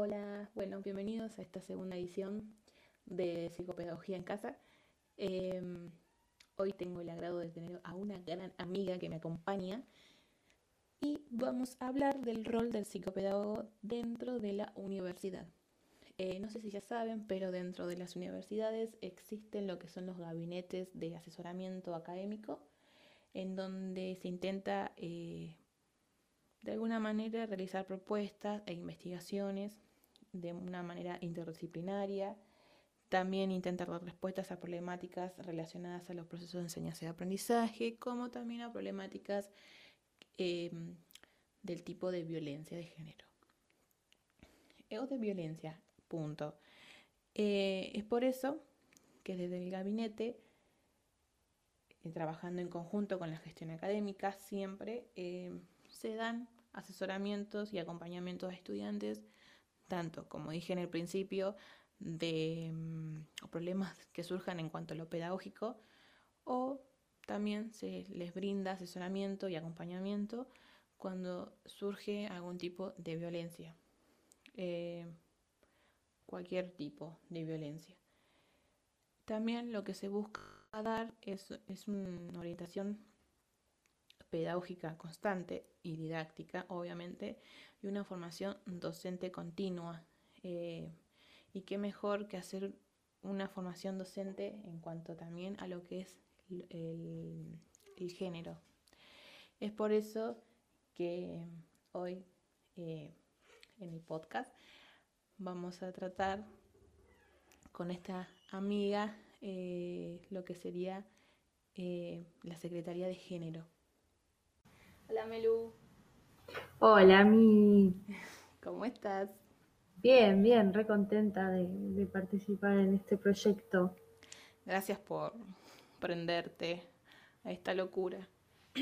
Hola, bueno, bienvenidos a esta segunda edición de Psicopedagogía en Casa. Em, hoy tengo el agrado de tener a una gran amiga que me acompaña y vamos a hablar del rol del psicopedagogo dentro de la universidad. Eh, no sé si ya saben, pero dentro de las universidades existen lo que son los gabinetes de asesoramiento académico, en donde se intenta eh, de alguna manera realizar propuestas e investigaciones de una manera interdisciplinaria. También intentar dar respuestas a problemáticas relacionadas a los procesos de enseñanza y aprendizaje, como también a problemáticas em, del tipo de violencia de género. O de violencia, punto. Eh, es por eso que desde el gabinete, eh, trabajando en conjunto con la gestión académica, siempre em, se dan asesoramientos y acompañamientos a estudiantes, tanto, como dije en el principio, de mm, problemas que surjan en cuanto a lo pedagógico, o también se les brinda asesoramiento y acompañamiento cuando surge algún tipo de violencia, eh, cualquier tipo de violencia. También lo que se busca dar es, es una orientación pedagógica constante y didáctica, obviamente, y una formación docente continua. Eh, y qué mejor que hacer una formación docente en cuanto también a lo que es el, género. Es por eso que hoy eh, en el podcast vamos a tratar con esta amiga eh, lo que sería la Secretaría de Género. Hola Melu. Hola Mi. ¿Cómo estás? Bien, bien, re contenta de, participar en este proyecto. Gracias por prenderte a esta locura.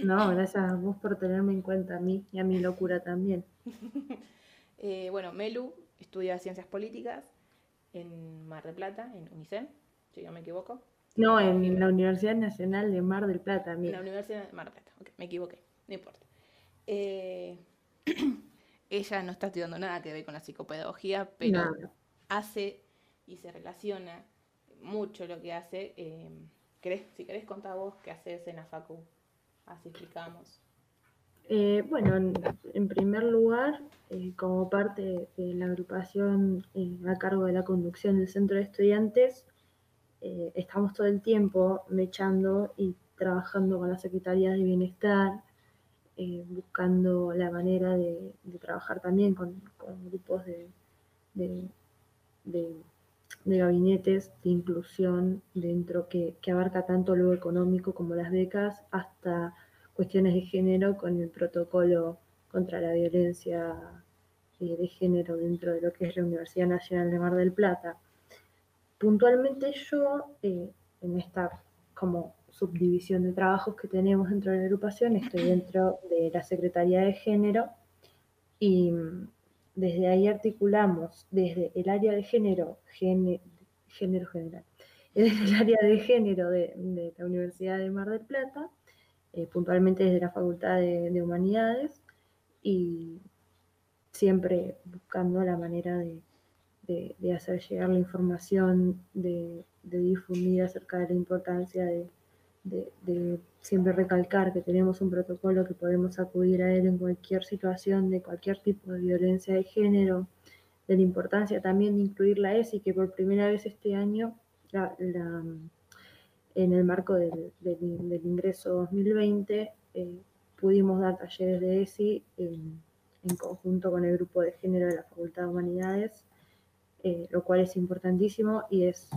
No, gracias a vos por tenerme en cuenta a mí y a mi locura también. Eh, bueno, Melu estudia Ciencias Políticas en Mar del Plata, en UNICEN, si no me equivoco. No, en la Universidad Nacional de Mar del Plata. En la Universidad de Mar del Plata, ok, me equivoqué no importa. Eh, ella no está estudiando nada que ver con la psicopedagogía, pero hace y se relaciona mucho lo que hace. Eh, si querés contar vos qué haces en la facu, así explicamos. Eh, bueno, en, primer lugar, como parte de la agrupación a cargo de la conducción del centro de estudiantes, estamos todo el tiempo mechando y trabajando con la Secretaría de Bienestar, eh, buscando la manera de, trabajar también con, grupos de, gabinetes de inclusión dentro que, abarca tanto lo económico como las becas hasta cuestiones de género con el protocolo contra la violencia eh, de género dentro de lo que es la Universidad Nacional de Mar del Plata. Puntualmente yo eh, en esta como subdivisión de trabajos que tenemos dentro de la agrupación, estoy dentro de la Secretaría de Género y mm, desde ahí articulamos desde el área de género, género general, desde el área de género de, la Universidad de Mar del Plata, eh, puntualmente desde la Facultad de, Humanidades y siempre buscando la manera de, hacer llegar la información, de, difundir acerca de la importancia de, de, siempre recalcar que tenemos un protocolo que podemos acudir a él en cualquier situación de cualquier tipo de violencia de género, de la importancia también de incluir la ESI, que por primera vez este año, en el marco del, ingreso 2020, eh, pudimos dar talleres de ESI en, conjunto con el grupo de género de la Facultad de Humanidades, eh, lo cual es importantísimo y es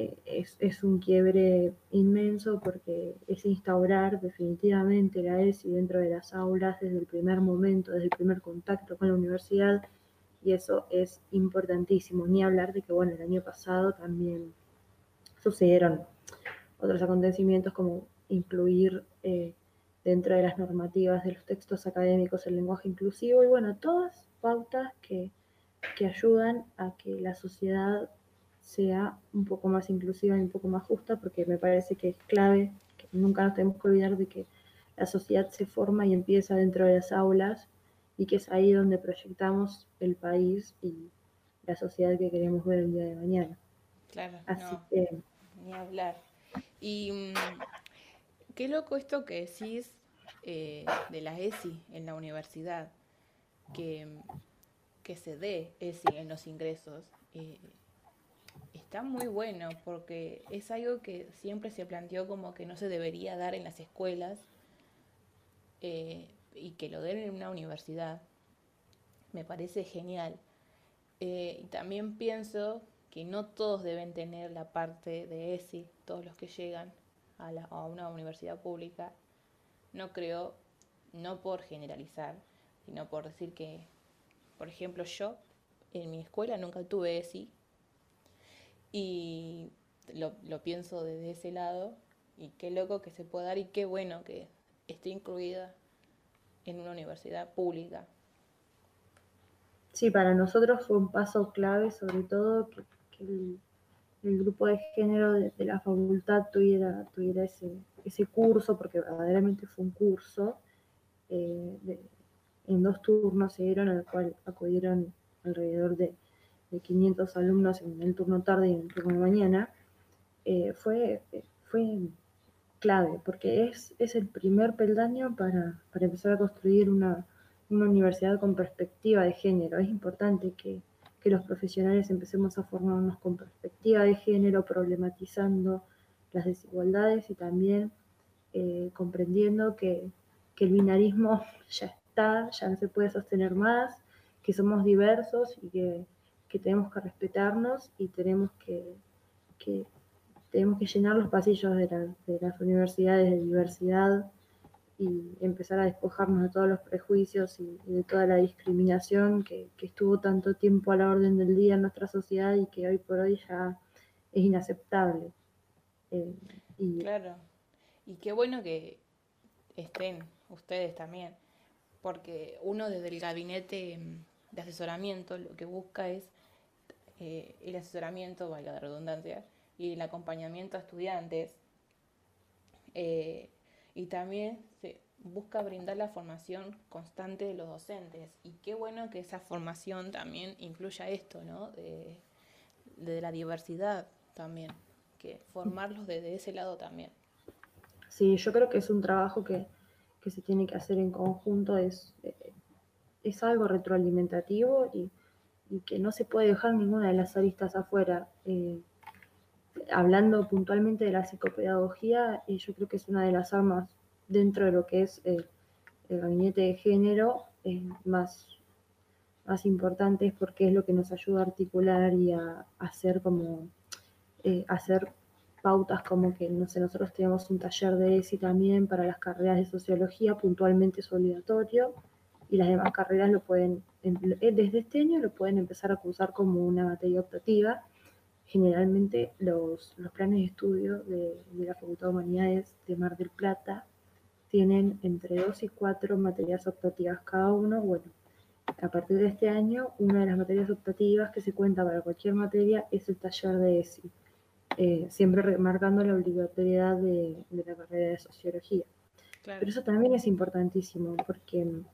eh, es, un quiebre inmenso porque es instaurar definitivamente la ESI dentro de las aulas desde el primer momento, desde el primer contacto con la universidad y eso es importantísimo. Ni hablar de que, bueno, el año pasado también sucedieron otros acontecimientos como incluir eh, dentro de las normativas de los textos académicos el lenguaje inclusivo y bueno, todas pautas que, que ayudan a que la sociedad sea un poco más inclusiva y un poco más justa, porque me parece que es clave, que nunca nos tenemos que olvidar de que la sociedad se forma y empieza dentro de las aulas y que es ahí donde proyectamos el país y la sociedad que queremos ver el día de mañana. Claro, Así que... ni hablar. Y mm, qué loco esto que decís eh, de la ESI en la universidad, que, que se dé ESI en los ingresos. Eh, está muy bueno porque es algo que siempre se planteó como que no se debería dar en las escuelas eh, y que lo den en una universidad. Me parece genial. y también pienso que no todos deben tener la parte de ESI, todos los que llegan a, la, a una universidad pública. No creo, no por generalizar, sino por decir que, por ejemplo, yo en mi escuela nunca tuve ESI y lo, pienso desde ese lado y qué loco que se pueda dar y qué bueno que esté incluida en una universidad pública. Sí, para nosotros fue un paso clave, sobre todo que el, grupo de género de, la facultad tuviera, tuviera ese, ese curso, porque verdaderamente fue un curso, eh, en dos turnos se dieron, al cual acudieron alrededor de, 500 alumnos en el turno tarde y en el turno de mañana, eh, fue, fue clave, porque es, es el primer peldaño para, para empezar a construir una, una universidad con perspectiva de género. Es importante que, que los profesionales empecemos a formarnos con perspectiva de género, problematizando las desigualdades y también eh, comprendiendo que, el binarismo ya está, ya no se puede sostener más, que somos diversos y que, tenemos que respetarnos y tenemos que, tenemos que llenar los pasillos de, las universidades de diversidad y empezar a despojarnos de todos los prejuicios y, de toda la discriminación que, estuvo tanto tiempo a la orden del día en nuestra sociedad y que hoy por hoy ya es inaceptable. Eh. Claro, y qué bueno que estén ustedes también, porque uno desde el gabinete de asesoramiento lo que busca es eh, el asesoramiento, valga la redundancia, y el acompañamiento a estudiantes. Eh, y también se busca brindar la formación constante de los docentes. Y qué bueno que esa formación también incluya esto, ¿no? De, la diversidad también, que formarlos desde ese lado también. Sí, yo creo que es un trabajo que, se tiene que hacer en conjunto, es, es algo retroalimentativo y, que no se puede dejar ninguna de las aristas afuera. Eh, hablando puntualmente de la psicopedagogía, eh, yo creo que es una de las armas dentro de lo que es el, gabinete de género eh, más, más importantes porque es lo que nos ayuda a articular y a, hacer como eh, hacer pautas como que no sé, nosotros tenemos un taller de ESI también para las carreras de sociología, puntualmente es obligatorio, y las demás carreras lo pueden, desde este año lo pueden empezar a cursar como una materia optativa, Generalmente los, planes de estudio de, la Facultad de Humanidades de Mar del Plata tienen entre dos y cuatro materias optativas cada uno. Bueno, a partir de este año, una de las materias optativas que se cuenta para cualquier materia es el taller de ESI, eh, siempre remarcando la obligatoriedad de, la carrera de sociología. Pero eso también es importantísimo porque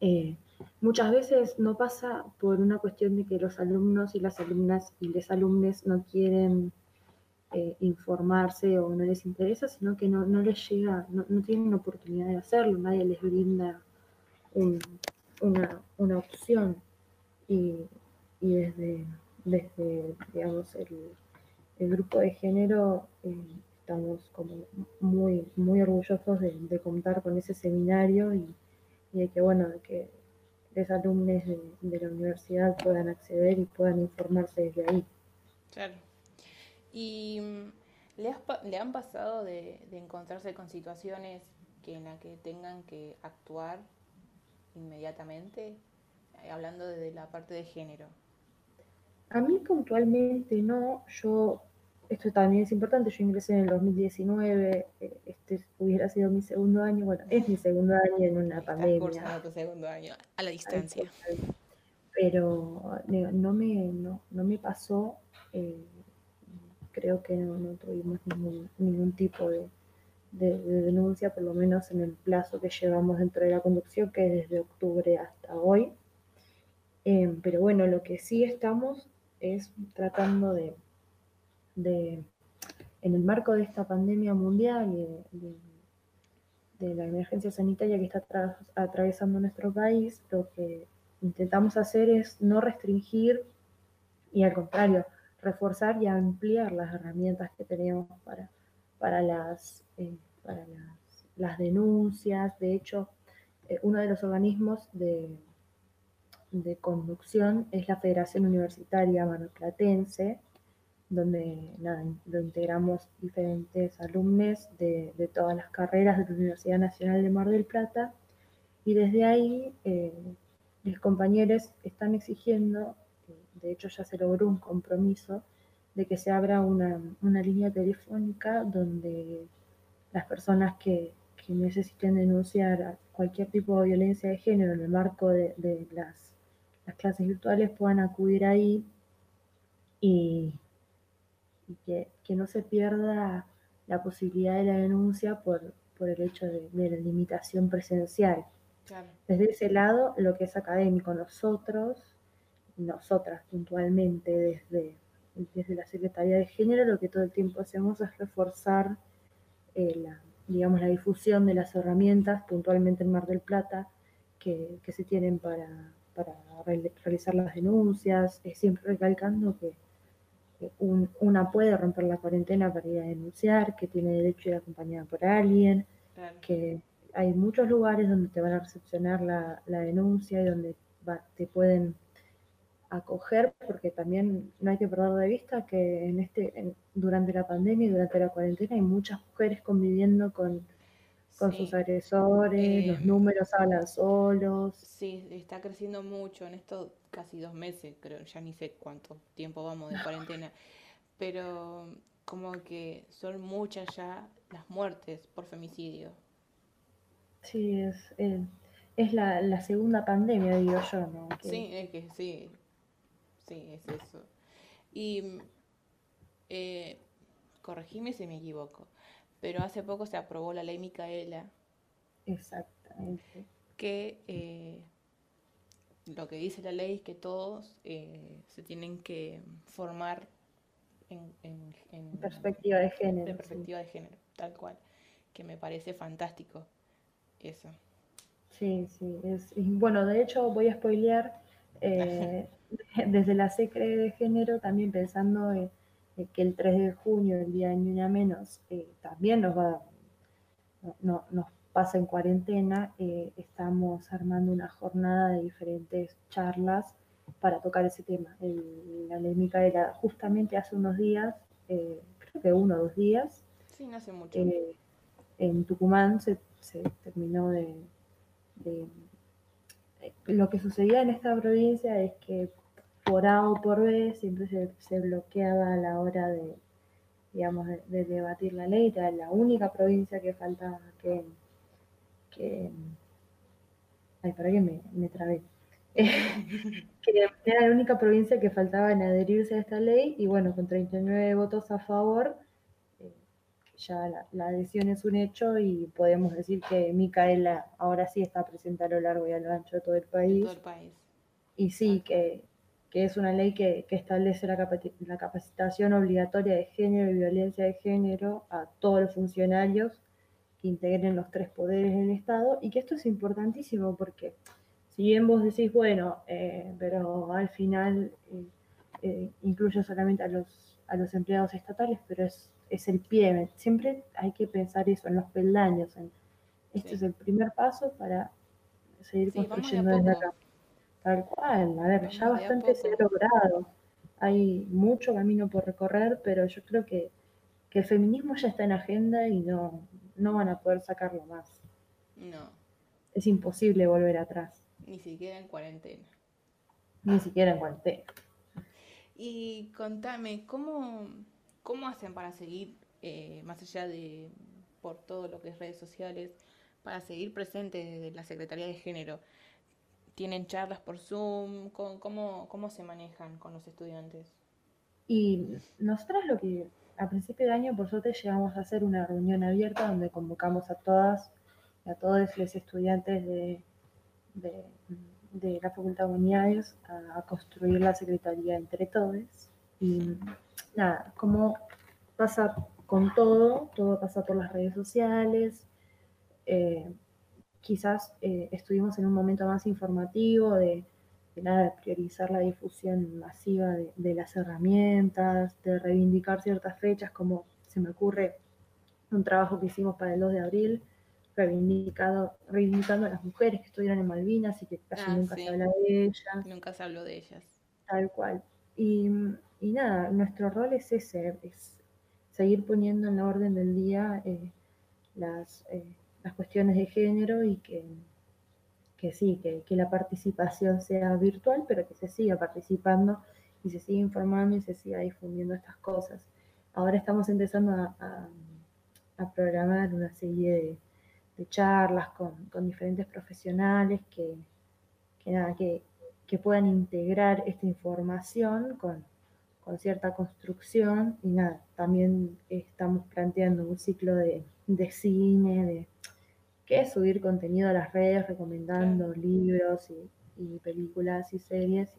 eh, muchas veces no pasa por una cuestión de que los alumnos y las alumnas y les alumnes no quieren eh, informarse o no les interesa, sino que no, les llega, no, tienen oportunidad de hacerlo, nadie les brinda una, opción. Y, desde, desde, digamos, el, grupo de género eh, estamos como muy, muy orgullosos de, contar con ese seminario y, y de que, bueno, de que los alumnos de, la universidad puedan acceder y puedan informarse desde ahí. Claro. ¿Y mm, le, le han pasado de, encontrarse con situaciones que en las que tengan que actuar inmediatamente, eh, hablando desde la parte de género? A mí puntualmente no, yo esto también es importante, yo ingresé en el 2019, eh, este hubiera sido mi segundo año, bueno, es mi segundo año en una pandemia. tu segundo año, a la distancia. Pero no me, no, me pasó, eh, creo que no, tuvimos ningún, ningún tipo de, de, denuncia, por lo menos en el plazo que llevamos dentro de la conducción, que es desde octubre hasta hoy. Em, pero bueno, lo que sí estamos es tratando de, de en el marco de esta pandemia mundial y de, la emergencia sanitaria que está atravesando nuestro país, lo que intentamos hacer es no restringir y al contrario, reforzar y ampliar las herramientas que tenemos para, para, las, eh, para las, denuncias. De hecho, eh, uno de los organismos de, de conducción es la Federación Universitaria Marplatense, donde lo integramos diferentes alumnos de, todas las carreras de la Universidad Nacional de Mar del Plata. Y desde ahí eh, los compañeros están exigiendo, de hecho ya se logró un compromiso, de que se abra una, una línea telefónica donde las personas que, que, necesiten denunciar cualquier tipo de violencia de género en el marco de, de las, las, clases virtuales puedan acudir ahí y, y que, que, no se pierda la posibilidad de la denuncia por, por el hecho de, de la limitación presencial. Desde ese lado, lo que es académico, nosotros, nosotras puntualmente, desde, desde la Secretaría de Género, lo que todo el tiempo hacemos es reforzar eh, la, digamos, la difusión de las herramientas, puntualmente en Mar del Plata, que, que se tienen para, para, realizar las denuncias, siempre recalcando que un, una puede romper la cuarentena para ir a denunciar, que tiene derecho a ir acompañada por alguien, que hay muchos lugares donde te van a recepcionar la, la denuncia y donde te pueden acoger, porque también no hay que perder de vista que en este, durante la pandemia y durante la cuarentena hay muchas mujeres conviviendo con, con sus agresores, los eh, números hablan solos. Sí, está creciendo mucho en estos casi dos meses, creo, ya ni sé cuánto tiempo vamos de cuarentena, pero como que son muchas ya las muertes por femicidio. Sí, es, eh, es la, la, segunda pandemia, digo yo, ¿no? Sí, es que sí, sí, es eso. Y eh, corregime si me equivoco, pero hace poco se aprobó la ley Micaela. Exactamente. Que eh, lo que dice la ley es que todos eh, se tienen que formar en, en, en, perspectiva de género. En perspectiva de género, tal cual. Que me parece fantástico eso. Sí, sí. Es, bueno, de hecho voy a spoilear eh, desde la secre de género, también pensando eh, que el 3 de junio, el día de Niña Menos, eh, también nos va, no, nos pasa en cuarentena, estamos armando una jornada de diferentes charlas para tocar ese tema. El, la ley Micaela, justamente hace unos días, creo que uno o dos días, sí, no hace mucho. en Tucumán se se terminó de, Lo que sucedía en esta provincia es que por A o por B siempre se, bloqueaba a la hora de, digamos, de, debatir la ley. Era la única provincia que faltaba que... que ay, para que me, me trabé. era la única provincia que faltaba en adherirse a esta ley y bueno, con 39 votos a favor, ya la, adhesión es un hecho y podemos decir que Micaela ahora sí está presente a lo largo y a lo ancho de todo el país. Y sí, que, es una ley que, establece la, la, capacitación obligatoria de género y violencia de género a todos los funcionarios que integren los tres poderes del Estado y que esto es importantísimo porque si bien vos decís, bueno, eh, pero al final eh, eh, incluye solamente a los, a los empleados estatales, pero es es el pie. Siempre hay que pensar eso, en los peldaños. En, este es el primer paso para seguir construyendo desde acá. Tal cual, a ver, ya bastante se ha logrado. Hay mucho camino por recorrer, pero yo creo que, el feminismo ya está en agenda y no, no van a poder sacarlo más. No. Es imposible volver atrás. Ni siquiera en cuarentena. Ni siquiera en cuarentena. Y contame, ¿cómo, ¿Cómo hacen para seguir, eh, más allá de por todo lo que es redes sociales, para seguir presentes desde la Secretaría de Género? ¿Tienen charlas por Zoom? ¿Cómo, cómo, se manejan con los estudiantes? Y nosotros lo que a principio de año, por suerte, llegamos a hacer una reunión abierta donde convocamos a todas y a todos los estudiantes de, de, la Facultad de Humanidades a, construir la Secretaría entre todos. Y nada, como pasa con todo, todo pasa por las redes sociales. Eh, quizás eh, estuvimos en un momento más informativo de, nada, priorizar la difusión masiva de, las herramientas, de reivindicar ciertas fechas, como se me ocurre un trabajo que hicimos para el 2 de abril, reivindicado, reivindicando a las mujeres que estuvieron en Malvinas y que casi ah, nunca se habla de ellas. Nunca se habló de ellas. Tal cual. Y, nada, nuestro rol es ese, es seguir poniendo en la orden del día eh, las, eh, las cuestiones de género y que, que sí, que, la participación sea virtual, pero que se siga participando y se siga informando y se siga difundiendo estas cosas. Ahora estamos empezando a, programar una serie de, charlas con, diferentes profesionales que, nada, que, puedan integrar esta información con, con cierta construcción y nada, también estamos planteando un ciclo de, de cine, de, que es subir contenido a las redes recomendando libros y, películas y series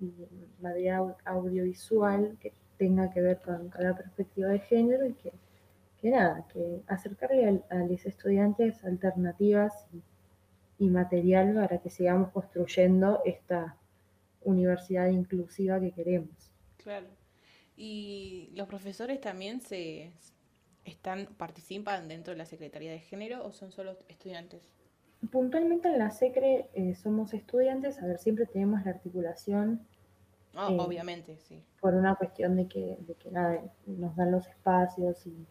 y, material audiovisual que tenga que ver con cada perspectiva de género y que, nada, que acercarle a, los estudiantes alternativas y, material para que sigamos construyendo esta universidad inclusiva que queremos. Claro. Y los profesores también se, están participan dentro de la Secretaría de Género o son solo estudiantes? Puntualmente en la SECRE eh, somos estudiantes, a ver, siempre tenemos la articulación. Ah, eh, obviamente, sí. Por una cuestión de que, de que nada, nos dan los espacios y,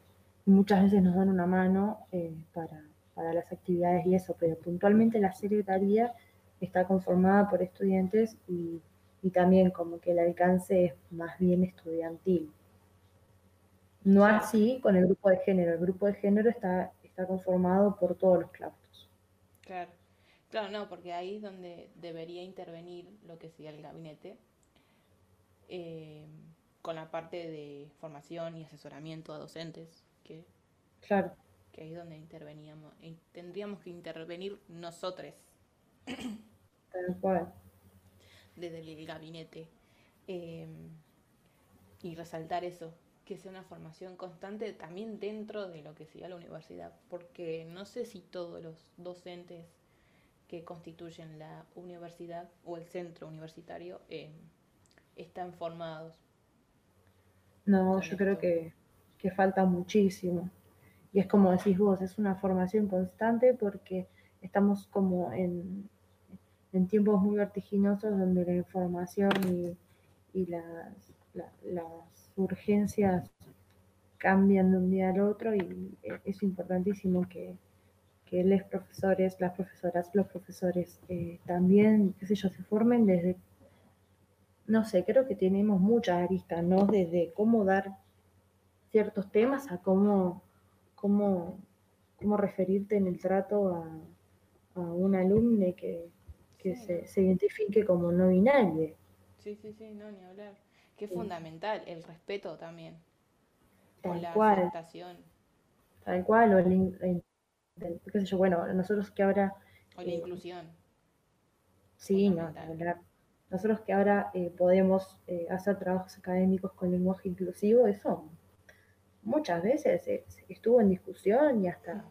muchas veces nos dan una mano eh, para, para las actividades y eso, pero puntualmente la Secretaría está conformada por estudiantes y, y también como que el alcance es más bien estudiantil. No así con el grupo de género. El grupo de género está, está conformado por todos los claustros. Claro. Claro, no, porque ahí es donde debería intervenir lo que sería el gabinete, eh, con la parte de formación y asesoramiento a docentes, que, claro. que ahí es donde interveníamos, tendríamos que intervenir nosotros. Tal cual. Desde el gabinete. Eh, y resaltar eso, que sea una formación constante también dentro de lo que sería la universidad, porque no sé si todos los docentes que constituyen la universidad o el centro universitario eh, están formados. No, yo creo que, que, falta muchísimo. Y es como decís vos, es una formación constante porque estamos como en, en tiempos muy vertiginosos donde la información y, y las, las urgencias cambian de un día al otro y es importantísimo que, que los profesores, las profesoras, los profesores eh, también, qué sé yo, se formen desde, no sé, creo que tenemos muchas aristas, ¿no? Desde cómo dar ciertos temas a cómo, cómo, cómo referirte en el trato a, un alumno que, se, se, identifique como no binario. Sí, sí, sí, no, ni hablar que es fundamental, el respeto también. Tal la cual. aceptación. Tal cual, o el, qué sé yo, bueno, nosotros que ahora... O la eh, inclusión. Sí, no, nosotros que ahora eh, podemos eh, hacer trabajos académicos con lenguaje inclusivo, eso muchas veces estuvo en discusión y hasta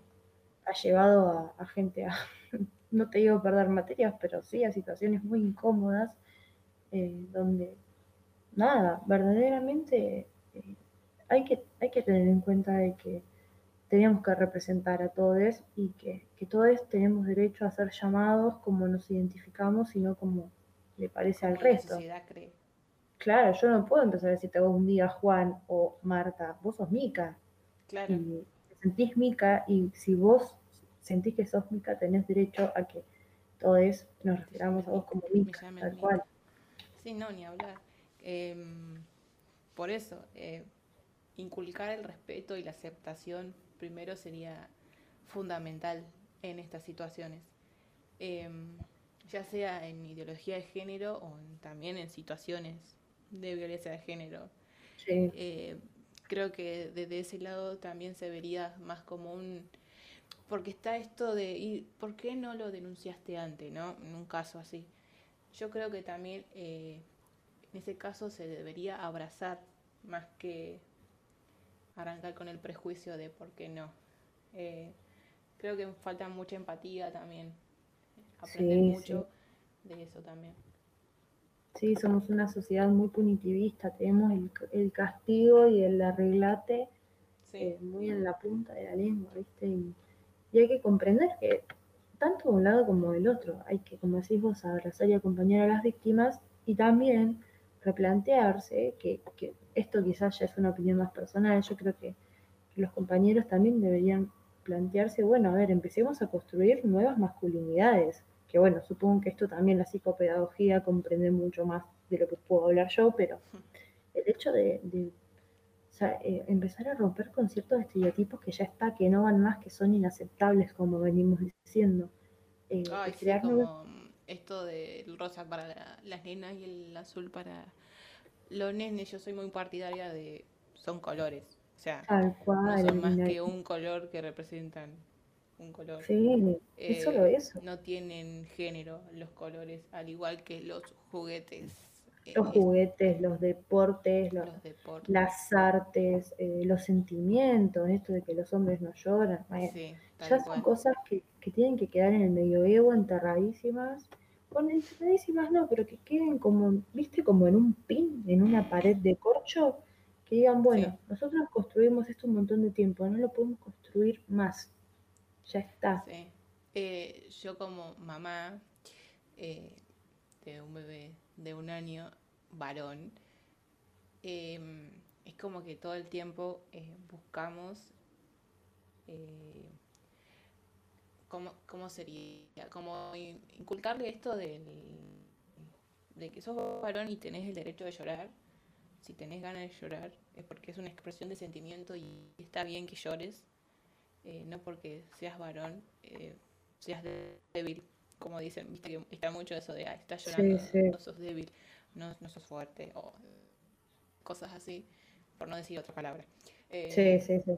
ha llevado a, gente a, no te digo perder materias, pero sí a situaciones muy incómodas, donde nada, verdaderamente eh, hay, que, hay que tener en cuenta de que tenemos que representar a todos y que, todos tenemos derecho a ser llamados como nos identificamos y no como le parece al resto. Claro, yo no puedo empezar a decirte vos un día Juan o Marta, vos sos Mica. Claro. Y te sentís Mica y si vos sentís que sos Mica, tenés derecho a que todos nos refiramos a vos como Mica, tal cual. Sí, no, ni hablar. Em, por eso, eh, inculcar el respeto y la aceptación primero sería fundamental en estas situaciones, em, ya sea en ideología de género o también en situaciones de violencia de género. Eh, creo que desde ese lado también se vería más como un... Porque está esto de, ¿y por qué no lo denunciaste antes, no? En un caso así. Yo creo que también eh, en ese caso se debería abrazar más que arrancar con el prejuicio de por qué no. Eh, creo que falta mucha empatía también. Aprender mucho de eso también. Sí, somos una sociedad muy punitivista, tenemos el, castigo y el arreglate eh, muy en la punta de la lengua, ¿viste? Y, hay que comprender que tanto de un lado como del otro, hay que, como decís vos, abrazar y acompañar a las víctimas y también replantearse, que, que esto quizás ya es una opinión más personal, yo creo que, que los compañeros también deberían plantearse, bueno, a ver, empecemos a construir nuevas masculinidades, que bueno, supongo que esto también la psicopedagogía comprende mucho más de lo que puedo hablar yo, pero el hecho de, eh, empezar a romper con ciertos estereotipos que ya está, que no van más, que son inaceptables, como venimos diciendo. Eh, crear como esto del rosa para las nenas y el azul para los nenes, yo soy muy partidaria de, son colores. O sea, no son más que un color que representan un color. Sí, es solo eh, eso. No tienen género los colores, al igual que los juguetes. Eh, los juguetes, los deportes, los, las artes, eh, los sentimientos, esto de que los hombres no lloran. ya son cosas que, que, tienen que quedar en el medioevo enterradísimas. Bueno, enterradísimas no, pero que queden como, viste, como en un pin, en una pared de corcho, que digan, bueno, nosotros construimos esto un montón de tiempo, no lo podemos construir más ya está. Eh, yo como mamá eh, de un bebé de un año, varón, em, es como que todo el tiempo eh, buscamos ¿cómo, ¿cómo, sería? Como inculcarle esto del, de que sos varón y tenés el derecho de llorar. Si tenés ganas de llorar es porque es una expresión de sentimiento y está bien que llores eh, no porque seas varón, eh, seas débil, como dicen, viste que está mucho eso de, ah, estás llorando, no sos débil, no, no, sos fuerte, o cosas así, por no decir otra palabra. Eh, sí, sí, sí.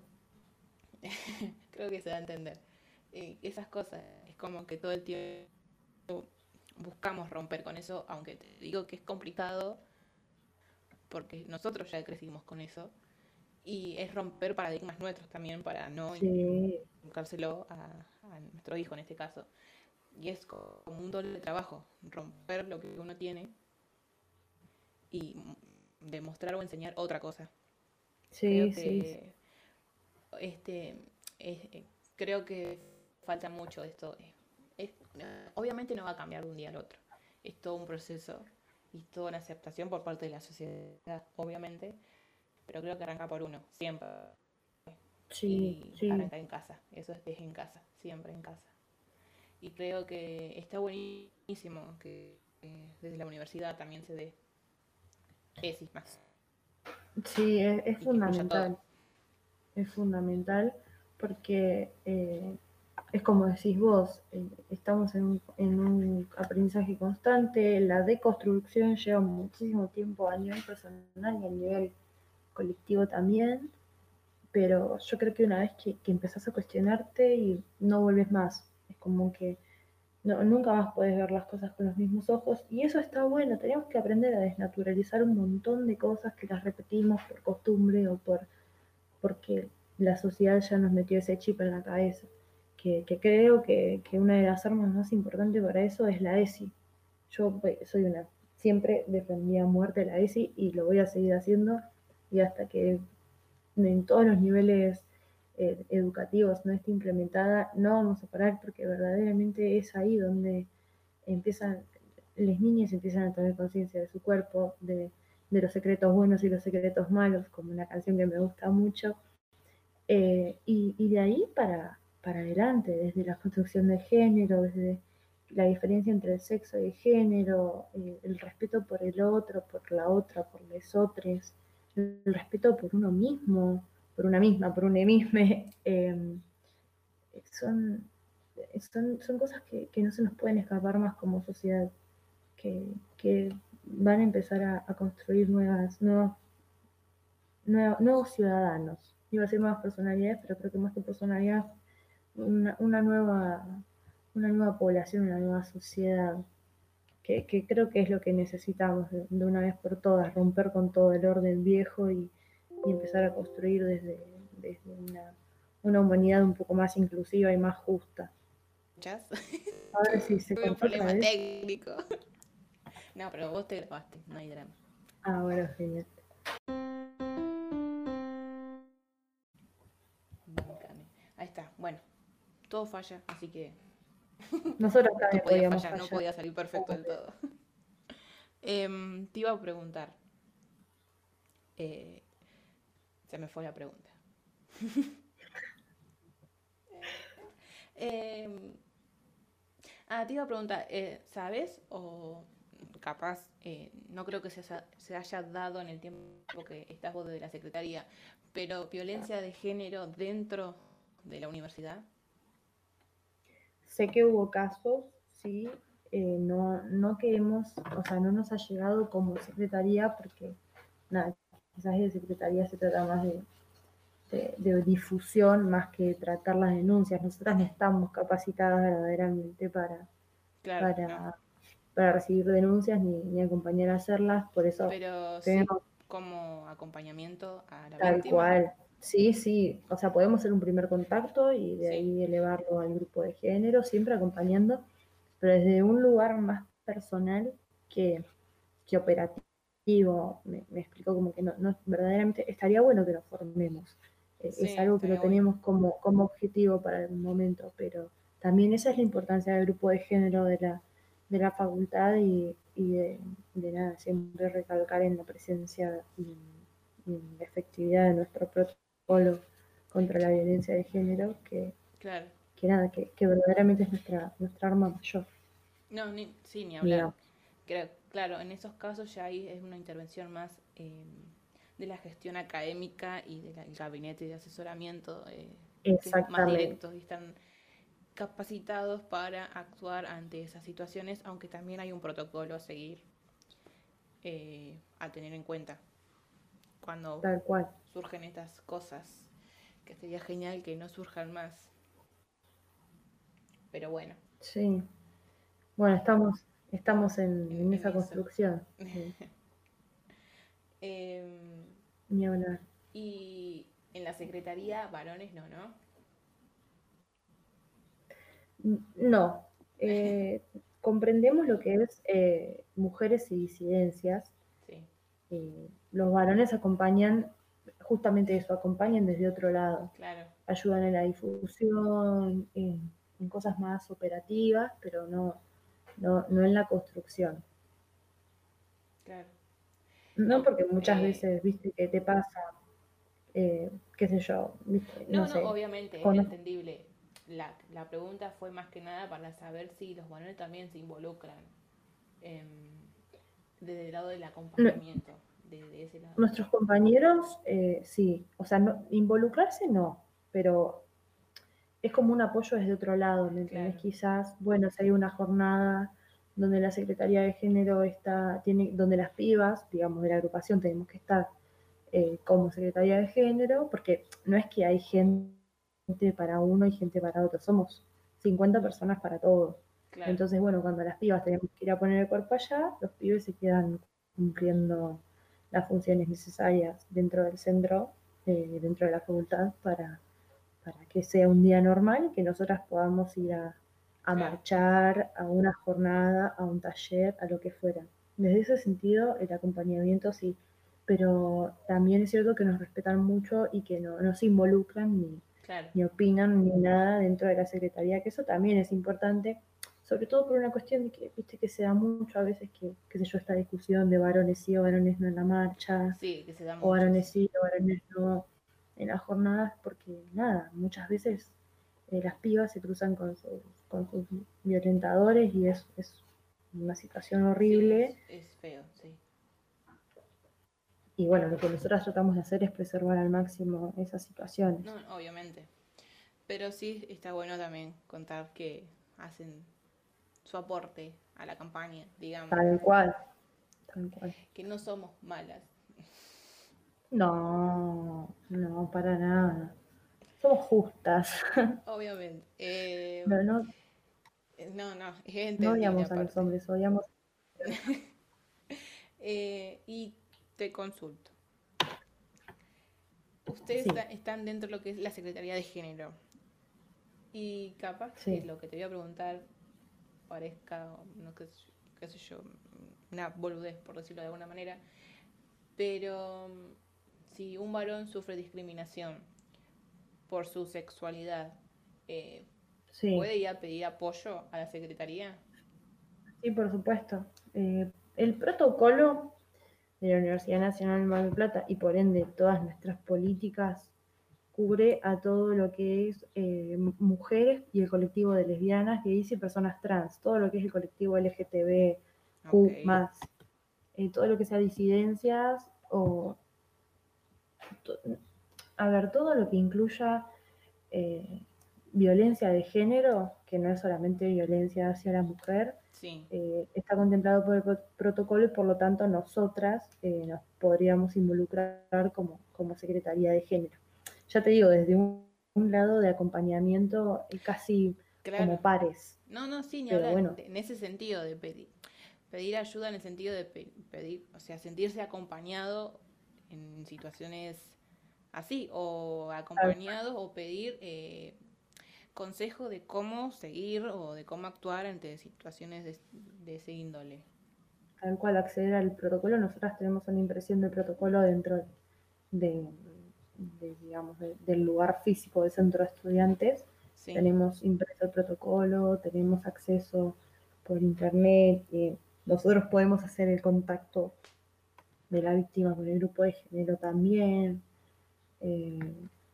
creo que se da a entender. Esas cosas, es como que todo el tiempo buscamos romper con eso, aunque te digo que es complicado, porque nosotros ya crecimos con eso, y es romper paradigmas nuestros también para no sí. a, nuestro hijo en este caso. Y es como un doble trabajo, romper lo que uno tiene y demostrar o enseñar otra cosa. Sí, sí. este, eh, creo que falta mucho esto. obviamente no va a cambiar de un día al otro. Es todo un proceso y toda una aceptación por parte de la sociedad, obviamente pero creo que arranca por uno, siempre. Sí, arranca en casa, eso es, en casa, siempre en casa. Y creo que está buenísimo que desde la universidad también se dé tesis más. Sí, es, fundamental. Es fundamental porque eh, es como decís vos, eh, estamos en en un, aprendizaje constante, la deconstrucción lleva muchísimo tiempo a nivel personal y a nivel colectivo también, pero yo creo que una vez que, que empezás a cuestionarte y no vuelves más, es como que nunca más puedes ver las cosas con los mismos ojos y eso está bueno, tenemos que aprender a desnaturalizar un montón de cosas que las repetimos por costumbre o por porque la sociedad ya nos metió ese chip en la cabeza. Que, que creo que, que, una de las armas más importantes para eso es la ESI. Yo pues, soy una, siempre defendía a muerte la ESI y lo voy a seguir haciendo y hasta que en todos los niveles eh, educativos no esté implementada, no vamos a parar porque verdaderamente es ahí donde empiezan, las niñas empiezan a tener conciencia de su cuerpo, de, los secretos buenos y los secretos malos, como una canción que me gusta mucho. Eh, y, de ahí para, para adelante, desde la construcción de género, desde la diferencia entre el sexo y el género, eh, el respeto por el otro, por la otra, por los otros, el respeto por uno mismo, por una misma, por un mismo, em, son, son, cosas que, no se nos pueden escapar más como sociedad, que, van a empezar a, construir nuevas, nuevas, nuevos ciudadanos. Iba a decir nuevas personalidades, pero creo que más que personalidad, una, nueva, una nueva población, una nueva sociedad, que, creo que es lo que necesitamos de, una vez por todas, romper con todo el orden viejo y, empezar a construir desde, una, una, humanidad un poco más inclusiva y más justa. A ver si se un problema técnico. No, pero vos te grabaste, no hay drama. Ah, bueno, genial. Ahí está, bueno, todo falla, así que. Nosotros también podíamos fallar, no podía salir perfecto del todo. Em, te iba a preguntar. Eh, se me fue la pregunta. Em, ah, te iba a preguntar, eh, ¿sabes o capaz, eh, no creo que se haya, se haya, dado en el tiempo que estás vos de la Secretaría, pero violencia de género dentro de la universidad? Sé que hubo casos, sí, eh, no, no queremos, o sea, no nos ha llegado como secretaría porque, nada, quizás de secretaría se trata más de, de, difusión más que tratar las denuncias. Nosotras no estamos capacitadas verdaderamente para, para, para recibir denuncias ni, ni, acompañar a hacerlas, por eso Pero tenemos... como acompañamiento a la Tal cual, Sí, sí, o sea, podemos hacer un primer contacto y de ahí elevarlo al grupo de género, siempre acompañando, pero desde un lugar más personal que, que operativo. Me, explico como que no, no, verdaderamente estaría bueno que lo formemos. E, es algo que lo tenemos como, como objetivo para el momento, pero también esa es la importancia del grupo de género de la, de la facultad y, y de, de, nada, siempre recalcar en la presencia y en la efectividad de nuestro propio contra la violencia de género, que, que nada, que, verdaderamente es nuestra, nuestra arma mayor. No, ni, sí, ni hablar. claro, en esos casos ya ahí es una intervención más eh, de la gestión académica y del gabinete de asesoramiento eh, más directos y están capacitados para actuar ante esas situaciones, aunque también hay un protocolo a seguir, eh, a tener en cuenta cuando Tal cual. Surgen estas cosas, que sería genial que no surjan más. Pero bueno. Sí. Bueno, estamos, estamos en, esa construcción. Em, Ni hablar. Y en la secretaría, varones no, ¿no? No. Eh, comprendemos lo que es eh, mujeres y disidencias. Sí. Eh, los varones acompañan justamente eso, acompañan desde otro lado. Ayudan en la difusión, en, cosas más operativas, pero no, no, en la construcción. Claro. No, porque muchas veces, viste, que te pasa, eh, qué sé yo, No, no, obviamente, es entendible. La, la, pregunta fue más que nada para saber si los varones también se involucran desde el lado del acompañamiento. Nuestros compañeros, eh, sí, o sea, no, involucrarse no, pero es como un apoyo desde otro lado, ¿me Quizás, bueno, si hay una jornada donde la Secretaría de Género está, tiene, donde las pibas, digamos, de la agrupación tenemos que estar eh, como Secretaría de Género, porque no es que hay gente para uno y gente para otro, somos 50 personas para todos. Entonces, bueno, cuando las pibas tenemos que ir a poner el cuerpo allá, los pibes se quedan cumpliendo las funciones necesarias dentro del centro, eh, dentro de la facultad, para, para que sea un día normal y que nosotras podamos ir a, marchar, a una jornada, a un taller, a lo que fuera. Desde ese sentido, el acompañamiento sí, pero también es cierto que nos respetan mucho y que no, no se involucran ni, ni opinan ni nada dentro de la secretaría, que eso también es importante sobre todo por una cuestión de que, viste, que se da mucho a veces que, qué sé yo, esta discusión de varones sí o varones no en la marcha, sí, que se da o varones sí o varones no en las jornadas, porque nada, muchas veces eh, las pibas se cruzan con sus, con sus violentadores y es, es una situación horrible. es, feo, sí. Y bueno, lo que nosotros tratamos de hacer es preservar al máximo esas situaciones. No, obviamente. Pero sí está bueno también contar que hacen su aporte a la campaña, digamos. Tal cual. Que no somos malas. No, no, para nada. Somos justas. Obviamente. Eh, No, no, no, no, es no entendible odiamos a los hombres, odiamos. Eh, y te consulto. Ustedes Sí, está- están dentro de lo que es la Secretaría de Género. Y capaz que sí, lo que te voy a preguntar parezca, no qué sé, qué sé yo, una boludez, por decirlo de alguna manera, pero si un varón sufre discriminación por su sexualidad, eh, sí, ¿puede ir a pedir apoyo a la Secretaría? sí, por supuesto. Eh, el protocolo de la Universidad Nacional de Mar del Plata y por ende todas nuestras políticas cubre a todo lo que es eh, mujeres y el colectivo de lesbianas, gays y personas trans, todo lo que es el colectivo LGTBQ+, Ok, eh, todo lo que sea disidencias o, a ver, todo lo que incluya eh, violencia de género, que no es solamente violencia hacia la mujer, sí, está contemplado por el pro- protocolo y por lo tanto nosotras nos podríamos involucrar como, como Secretaría de Género. Ya te digo, desde un, un lado de acompañamiento eh, casi como pares, No, no, sí, ni hablar, bueno, en ese sentido de pedir, pedir ayuda en el sentido de pe- pedir, o sea, sentirse acompañado en situaciones así, o acompañado o pedir eh, consejo de cómo seguir o de cómo actuar ante situaciones de, de ese índole. tal cual acceder al protocolo, nosotras tenemos una impresión del protocolo dentro de, de, digamos, de- del lugar físico del centro de estudiantes. Sí, Tenemos impreso el protocolo, tenemos acceso por internet, eh, nosotros podemos hacer el contacto de la víctima con el grupo de género también. eh,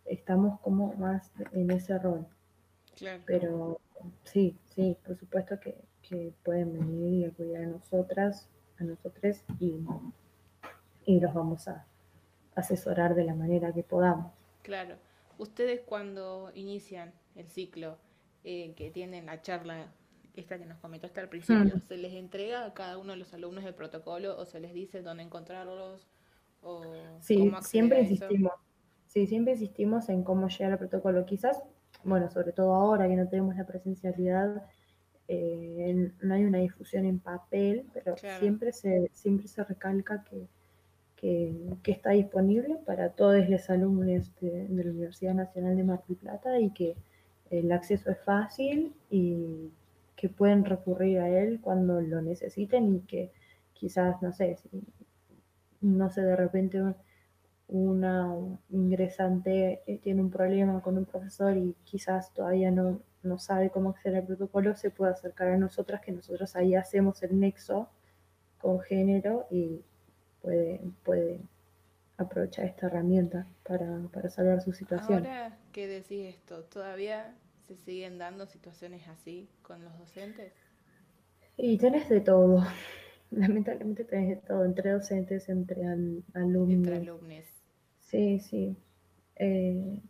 estamos como más en ese rol. claro. Pero sí, sí, por supuesto que, que pueden venir y acudir a nosotras, a nosotros y, y los vamos a asesorar de la manera que podamos. Claro. Ustedes cuando inician el ciclo, eh, que tienen la charla, esta que nos comentaste al principio, Mm. ¿se les entrega a cada uno de los alumnos el protocolo o se les dice dónde encontrarlos o Sí, cómo siempre insistimos, sí, siempre insistimos en cómo llegar al protocolo. Quizás, bueno, sobre todo ahora que no tenemos la presencialidad, eh, no hay una difusión en papel, pero Claro, siempre se, siempre se recalca que, que, que está disponible para todos los alumnos de, de la Universidad Nacional de Mar del Plata y que el acceso es fácil y que pueden recurrir a él cuando lo necesiten y que quizás, no sé, si, no sé, de repente una ingresante eh, tiene un problema con un profesor y quizás todavía no, no sabe cómo acceder al protocolo, se puede acercar a nosotras, que nosotros ahí hacemos el nexo con género y puede, puede aprovechar esta herramienta para, para salvar su situación. ahora que decís esto, ¿todavía se siguen dando situaciones así con los docentes? Y tenés de todo, lamentablemente tenés de todo, entre docentes, entre al- Entre alumnos. alumnos. Sí, sí. Eh,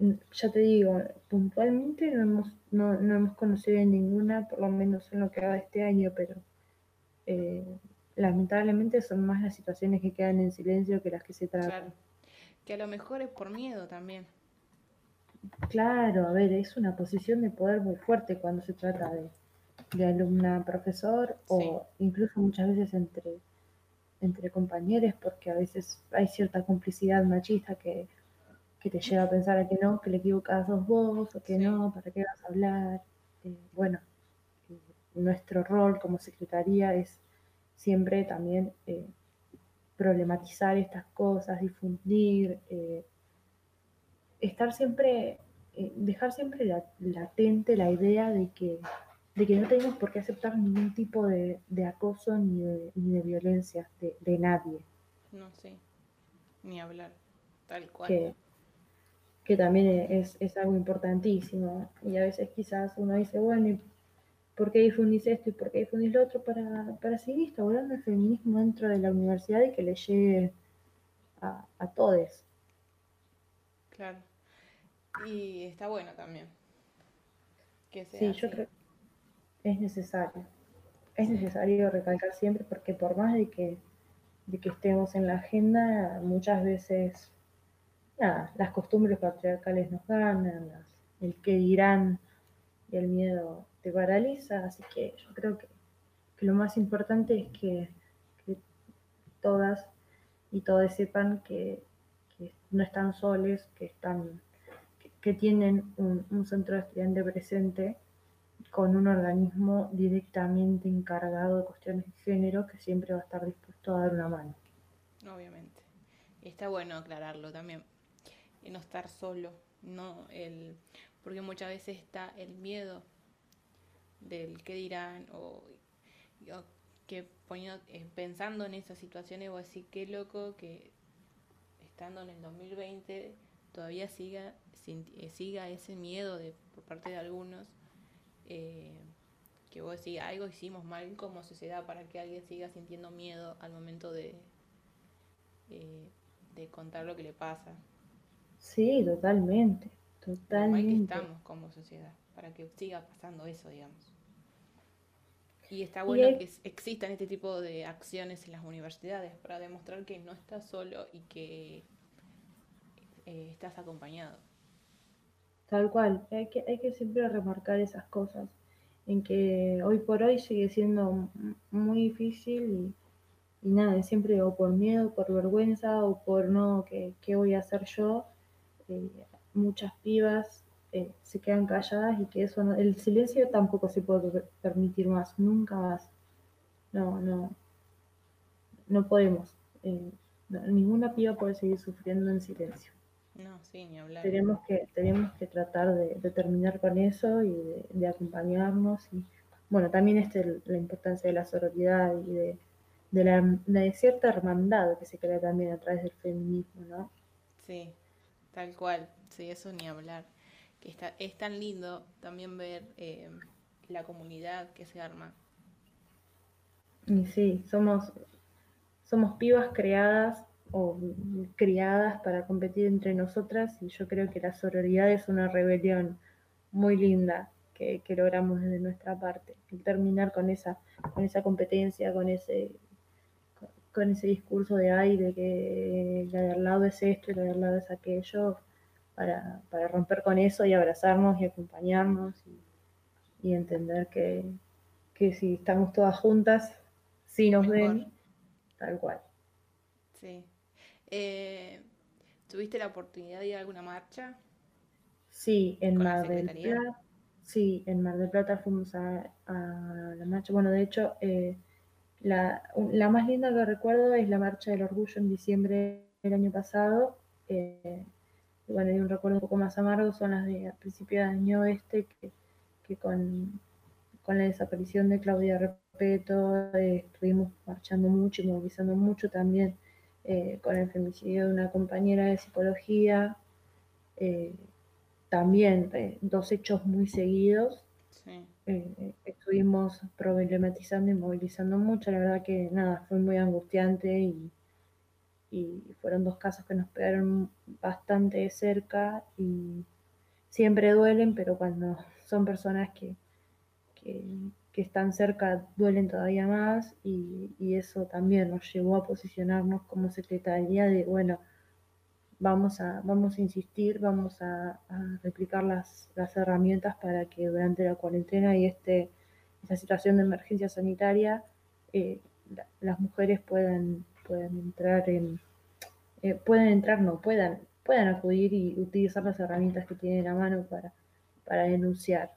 n- ya te digo, puntualmente no hemos, no, no hemos conocido ninguna, por lo menos en lo que va de este año, pero eh, lamentablemente son más las situaciones que quedan en silencio que las que se Claro. tratan. Que a lo mejor es por miedo también. Claro, a ver, es una posición de poder muy fuerte cuando se trata de, de alumna-profesor Sí, o incluso muchas veces entre, entre compañeros, porque a veces hay cierta complicidad machista que, que te lleva a pensar a que no, que le equivocas sos vos, o que sí, no, ¿para qué vas a hablar? Eh, bueno, eh, nuestro rol como secretaría es siempre también eh, problematizar estas cosas, difundir, eh, estar siempre, eh, dejar siempre la- latente la idea de que, de que no tenemos por qué aceptar ningún tipo de, de acoso ni de, ni de violencia de, de nadie, no sé, ni hablar, tal cual. que, que también es, es algo importantísimo. Y a veces quizás uno dice, bueno, ¿y por qué difundís esto y por qué difundís lo otro? Para, para seguir instaurando el feminismo dentro de la universidad y que le llegue a, a todos. Claro. Y está bueno también que sea Sí, yo creo que es necesario. Es necesario recalcar siempre porque por más de que de que estemos en la agenda, muchas veces nada, las costumbres patriarcales nos ganan, el que dirán y el miedo te paraliza, así que yo creo que, lo más importante es que, todas y todos sepan que, no están soles, que están que, tienen un, centro de estudiante presente con un organismo directamente encargado de cuestiones de género que siempre va a estar dispuesto a dar una mano. Obviamente. Está bueno aclararlo también, y no estar solo, no el porque muchas veces está el miedo del qué dirán o, que poniendo, eh, pensando en esas situaciones o así qué loco que estando en el 2020 todavía siga eh, siga ese miedo de por parte de algunos eh, que vos decís, algo hicimos mal como sociedad para que alguien siga sintiendo miedo al momento de, eh, de contar lo que le pasa. Sí, totalmente, totalmente. que estamos como sociedad, para que siga pasando eso, digamos. Y está bueno que existan este tipo de acciones en las universidades para demostrar que no estás solo y que eh, estás acompañado. Tal cual, hay que, hay que siempre remarcar esas cosas, en que hoy por hoy sigue siendo muy difícil y, nada, siempre o por miedo, por vergüenza o por no, ¿qué, voy a hacer yo? Eh, muchas pibas eh, se quedan calladas y que eso el silencio tampoco se puede permitir más, nunca más. No, no, no podemos. Eh, ninguna piba puede seguir sufriendo en silencio. No, sí, ni hablar. Tenemos que, tenemos que tratar de, terminar con eso y de, acompañarnos. Y, bueno, también este, la importancia de la sororidad y de, de, la, de cierta hermandad que se crea también a través del feminismo, ¿no? Sí, tal cual. Sí, eso ni hablar. Es tan lindo también ver eh, la comunidad que se arma. Y sí, somos, somos pibas creadas o criadas para competir entre nosotras y yo creo que la sororidad es una rebelión muy linda que, logramos desde nuestra parte, el terminar con esa, con esa competencia, con ese, con, ese discurso de aire que la de al lado es esto y la de al lado es aquello, para, romper con eso y abrazarnos y acompañarnos y, entender que, si estamos todas juntas, si nos ven, tal cual. Sí. Eh, ¿Tuviste la oportunidad de ir a alguna marcha? Sí, en Mar del Plata. Sí, en Mar del Plata fuimos a, la marcha. Bueno, de hecho, eh, la, más linda que recuerdo es la marcha del orgullo en diciembre del año pasado. Eh, bueno, y un recuerdo un poco más amargo son las de principio de año este, que, con, con, la desaparición de Claudia Repeto estuvimos marchando mucho y movilizando mucho también eh, con el femicidio de una compañera de psicología, eh, también eh, dos hechos muy seguidos. estuvimos problematizando y movilizando mucho, la verdad que nada, fue muy angustiante y, fueron dos casos que nos pegaron bastante de cerca y siempre duelen, pero cuando son personas que, que están cerca duelen todavía más y, eso también nos llevó a posicionarnos como secretaría de, bueno, vamos a, vamos a insistir, vamos a, replicar las, las, herramientas para que durante la cuarentena y este, esta situación de emergencia sanitaria eh, las mujeres puedan, puedan entrar en, eh, entrar, no, puedan, puedan acudir y utilizar las herramientas que tienen a mano para, para denunciar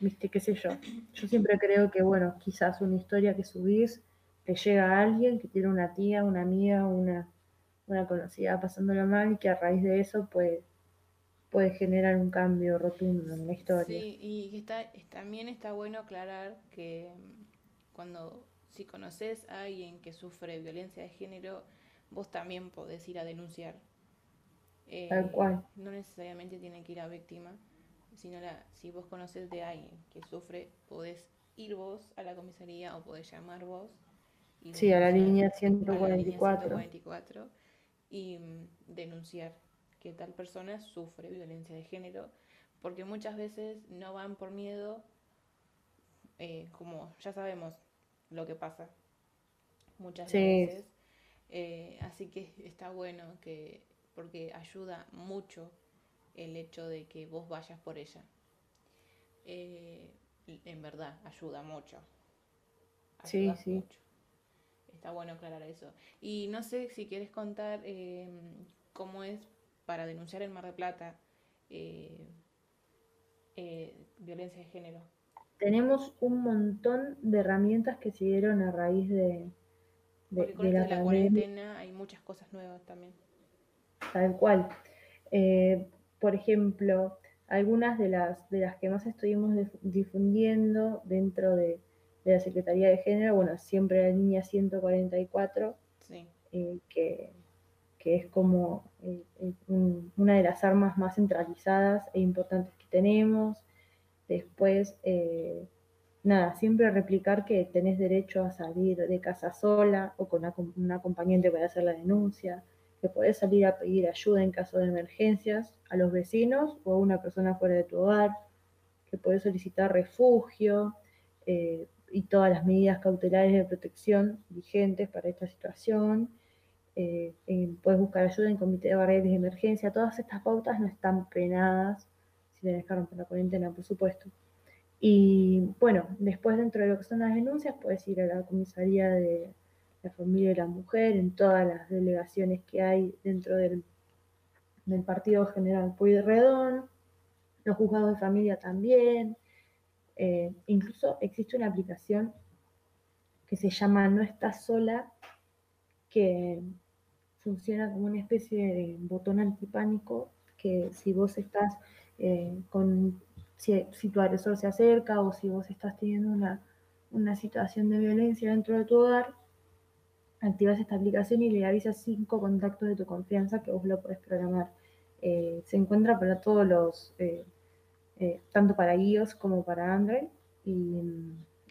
viste, qué sé yo. Yo siempre creo que, bueno, quizás una historia que subís te llega a alguien que tiene una tía, una amiga, una, una conocida pasándolo mal y que a raíz de eso puede, puede generar un cambio rotundo en la historia. Sí, y está, también está bueno aclarar que cuando, si conoces a alguien que sufre violencia de género, vos también podés ir a denunciar. Tal eh, cual. No necesariamente tiene que ir a víctima sino la, si vos conoces de alguien que sufre, podés ir vos a la comisaría o podés llamar vos. Y sí, a la línea 144. y mm, denunciar que tal persona sufre violencia de género, porque muchas veces no van por miedo, eh, como ya sabemos lo que pasa muchas veces, Eh, así que está bueno que, porque ayuda mucho el hecho de que vos vayas por ella. Eh, en verdad, ayuda mucho. sí, sí. Está bueno aclarar eso. Y no sé si quieres contar eh, cómo es para denunciar en Mar de Plata violencia de género. Tenemos un montón de herramientas que se dieron a raíz de, de, la, cuarentena hay muchas cosas nuevas también. Tal cual. Eh, por ejemplo, algunas de las, de las que más estuvimos difundiendo dentro de, la Secretaría de Género, bueno, siempre la línea 144, eh, que, es como eh, una de las armas más centralizadas e importantes que tenemos. Después, nada, siempre replicar que tenés derecho a salir de casa sola o con un acompañante para hacer la denuncia, que podés salir a pedir ayuda en caso de emergencias a los vecinos o a una persona fuera de tu hogar, que podés solicitar refugio eh, y todas las medidas cautelares de protección vigentes para esta situación. Eh, puedes buscar ayuda en comité de barreras de emergencia. Todas estas pautas no están penadas si tenés que romper la cuarentena, por supuesto. Y bueno, después dentro de lo que son las denuncias, puedes ir a la comisaría de la familia y la mujer, en todas las delegaciones que hay dentro del, del Partido General Pueyrredón, los juzgados de familia también. Eh, incluso existe una aplicación que se llama No estás sola, que funciona como una especie de botón antipánico, que si vos estás eh, con si, tu agresor se acerca o si vos estás teniendo una, situación de violencia dentro de tu hogar, activas esta aplicación y le avisas cinco contactos de tu confianza que vos lo podés programar. Eh, se encuentra para todos los, eh, eh, tanto para iOS como para Android. Y,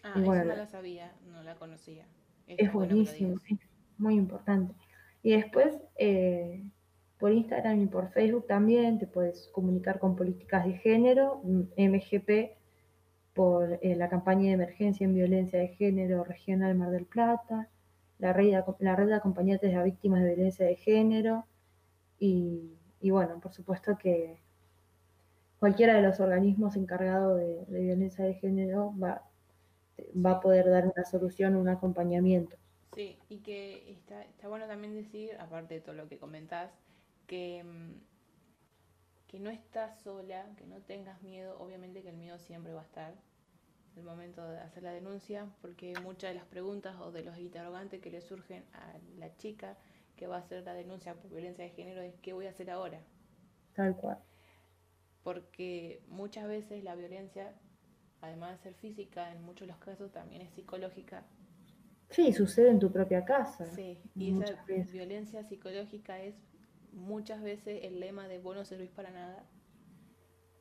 ah, no la sabía, no la conocía. Es, buenísimo, es muy importante. Y después, por Instagram y por Facebook también te puedes comunicar con políticas de género, MGP, por eh, la campaña de emergencia en violencia de género regional Mar del Plata, la red de, la red de acompañantes a víctimas de violencia de género y, bueno, por supuesto que cualquiera de los organismos encargados de, violencia de género va, va a poder dar una solución, un acompañamiento. Sí, y que está, está bueno también decir, aparte de todo lo que comentás, que, que no estás sola, que no tengas miedo, obviamente que el miedo siempre va a estar en el momento de hacer la denuncia, porque muchas de las preguntas o de los interrogantes que le surgen a la chica que va a hacer la denuncia por violencia de género es ¿qué voy a hacer ahora? Tal cual. Porque muchas veces la violencia, además de ser física, en muchos de los casos también es psicológica. Sí, sucede en tu propia casa. Sí, y esa violencia psicológica es muchas veces el lema de vos no servís para nada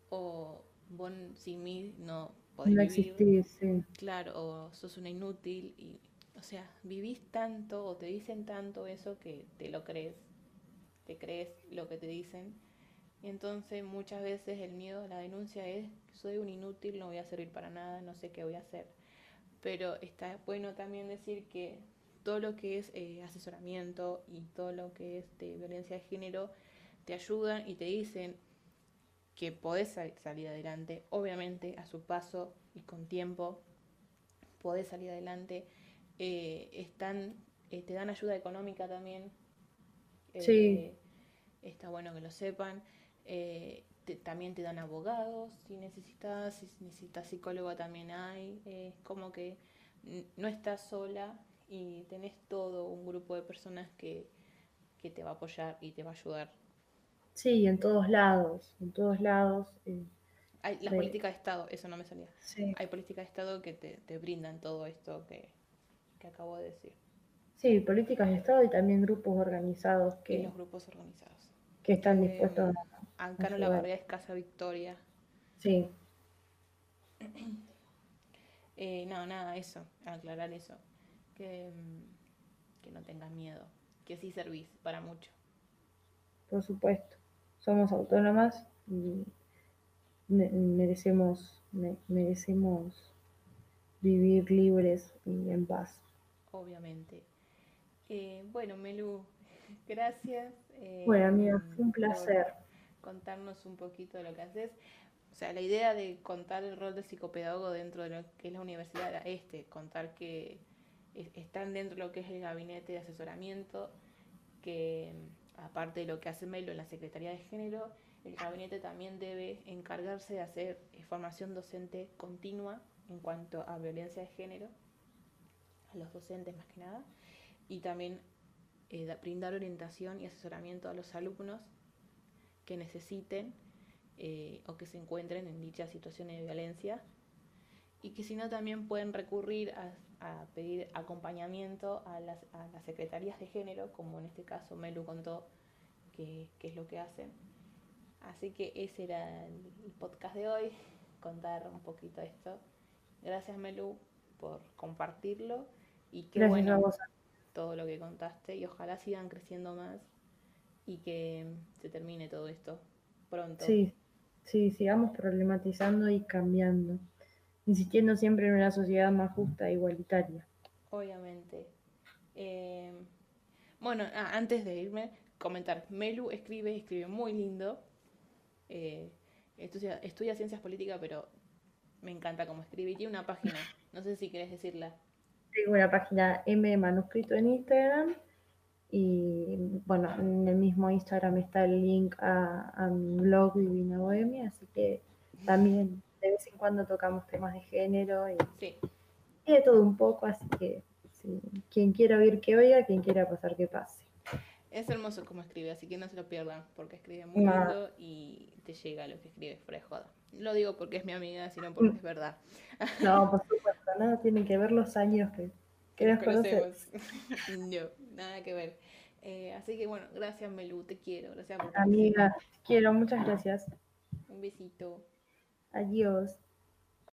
o vos sin mí no podés no vivir. sí. Claro, o sos una inútil y, o sea, vivís tanto o te dicen tanto eso que te lo crees, te crees lo que te dicen. Y entonces muchas veces el miedo a la denuncia es, soy un inútil, no voy a servir para nada, no sé qué voy a hacer. Pero está bueno también decir que todo lo que es eh, asesoramiento y todo lo que es de violencia de género te ayudan y te dicen que podés salir adelante, obviamente a su paso y con tiempo, podés salir adelante. Eh, están, eh, te dan ayuda económica también. sí. Está bueno que lo sepan. también te dan abogados si necesitas, si necesitas psicólogo también hay. Es como que no estás sola, y tenés todo un grupo de personas que, te va a apoyar y te va a ayudar. Sí, en todos lados, en todos lados. Eh, Hay la política de Estado, eso no me salía. Hay política de Estado que te, brindan todo esto que, acabo de decir. Sí, políticas de Estado y también grupos organizados que... los grupos organizados. Que están eh, dispuestos a... Ancano La Barrera es Casa Victoria. Sí. eh, no, nada, eso, aclarar eso que, que no tengas miedo, que sí servís para mucho. Por supuesto, somos autónomas y merecemos, merecemos vivir libres y en paz. Obviamente. Eh, bueno, Melu, gracias. Eh, bueno, amiga, fue un placer. Contarnos un poquito de lo que haces. O sea, la idea de contar el rol de psicopedagogo dentro de lo que es la universidad era este, contar que están dentro de lo que es el gabinete de asesoramiento, que aparte de lo que hace Melo en la Secretaría de Género, el gabinete también debe encargarse de hacer eh, formación docente continua en cuanto a violencia de género, a los docentes más que nada, y también eh, brindar orientación y asesoramiento a los alumnos que necesiten eh, o que se encuentren en dichas situaciones de violencia y que si no también pueden recurrir a, pedir acompañamiento a las, a las, secretarías de género, como en este caso Melu contó que, es lo que hacen. Así que ese era el, podcast de hoy, contar un poquito esto. Gracias Melu por compartirlo y qué bueno todo lo que contaste y ojalá sigan creciendo más y que se termine todo esto pronto. Sí, sí, sigamos problematizando y cambiando insistiendo siempre en una sociedad más justa e igualitaria. Obviamente. Eh, bueno, ah, antes de irme, comentar. Melu escribe, escribe muy lindo. Eh, estudia, estudia, ciencias políticas, pero me encanta cómo escribe. Y tiene una página, no sé si querés decirla. Tengo una página M manuscrito en Instagram. Y bueno, en el mismo Instagram está el link a, a mi blog Divina Bohemia, así que también de vez en cuando tocamos temas de género y, de todo un poco, así que quien quiera oír que oiga, quien quiera pasar que pase. Es hermoso como escribe, así que no se lo pierdan, porque escribe muy lindo y te llega lo que escribe fuera de joda. Lo digo porque es mi amiga, sino porque es verdad. No, por supuesto, nada tienen que ver los años que, que nos conocemos. no, nada que ver. Eh, así que bueno, gracias Melu, te quiero, gracias por Amiga, quiero, muchas gracias. Un besito. Adiós.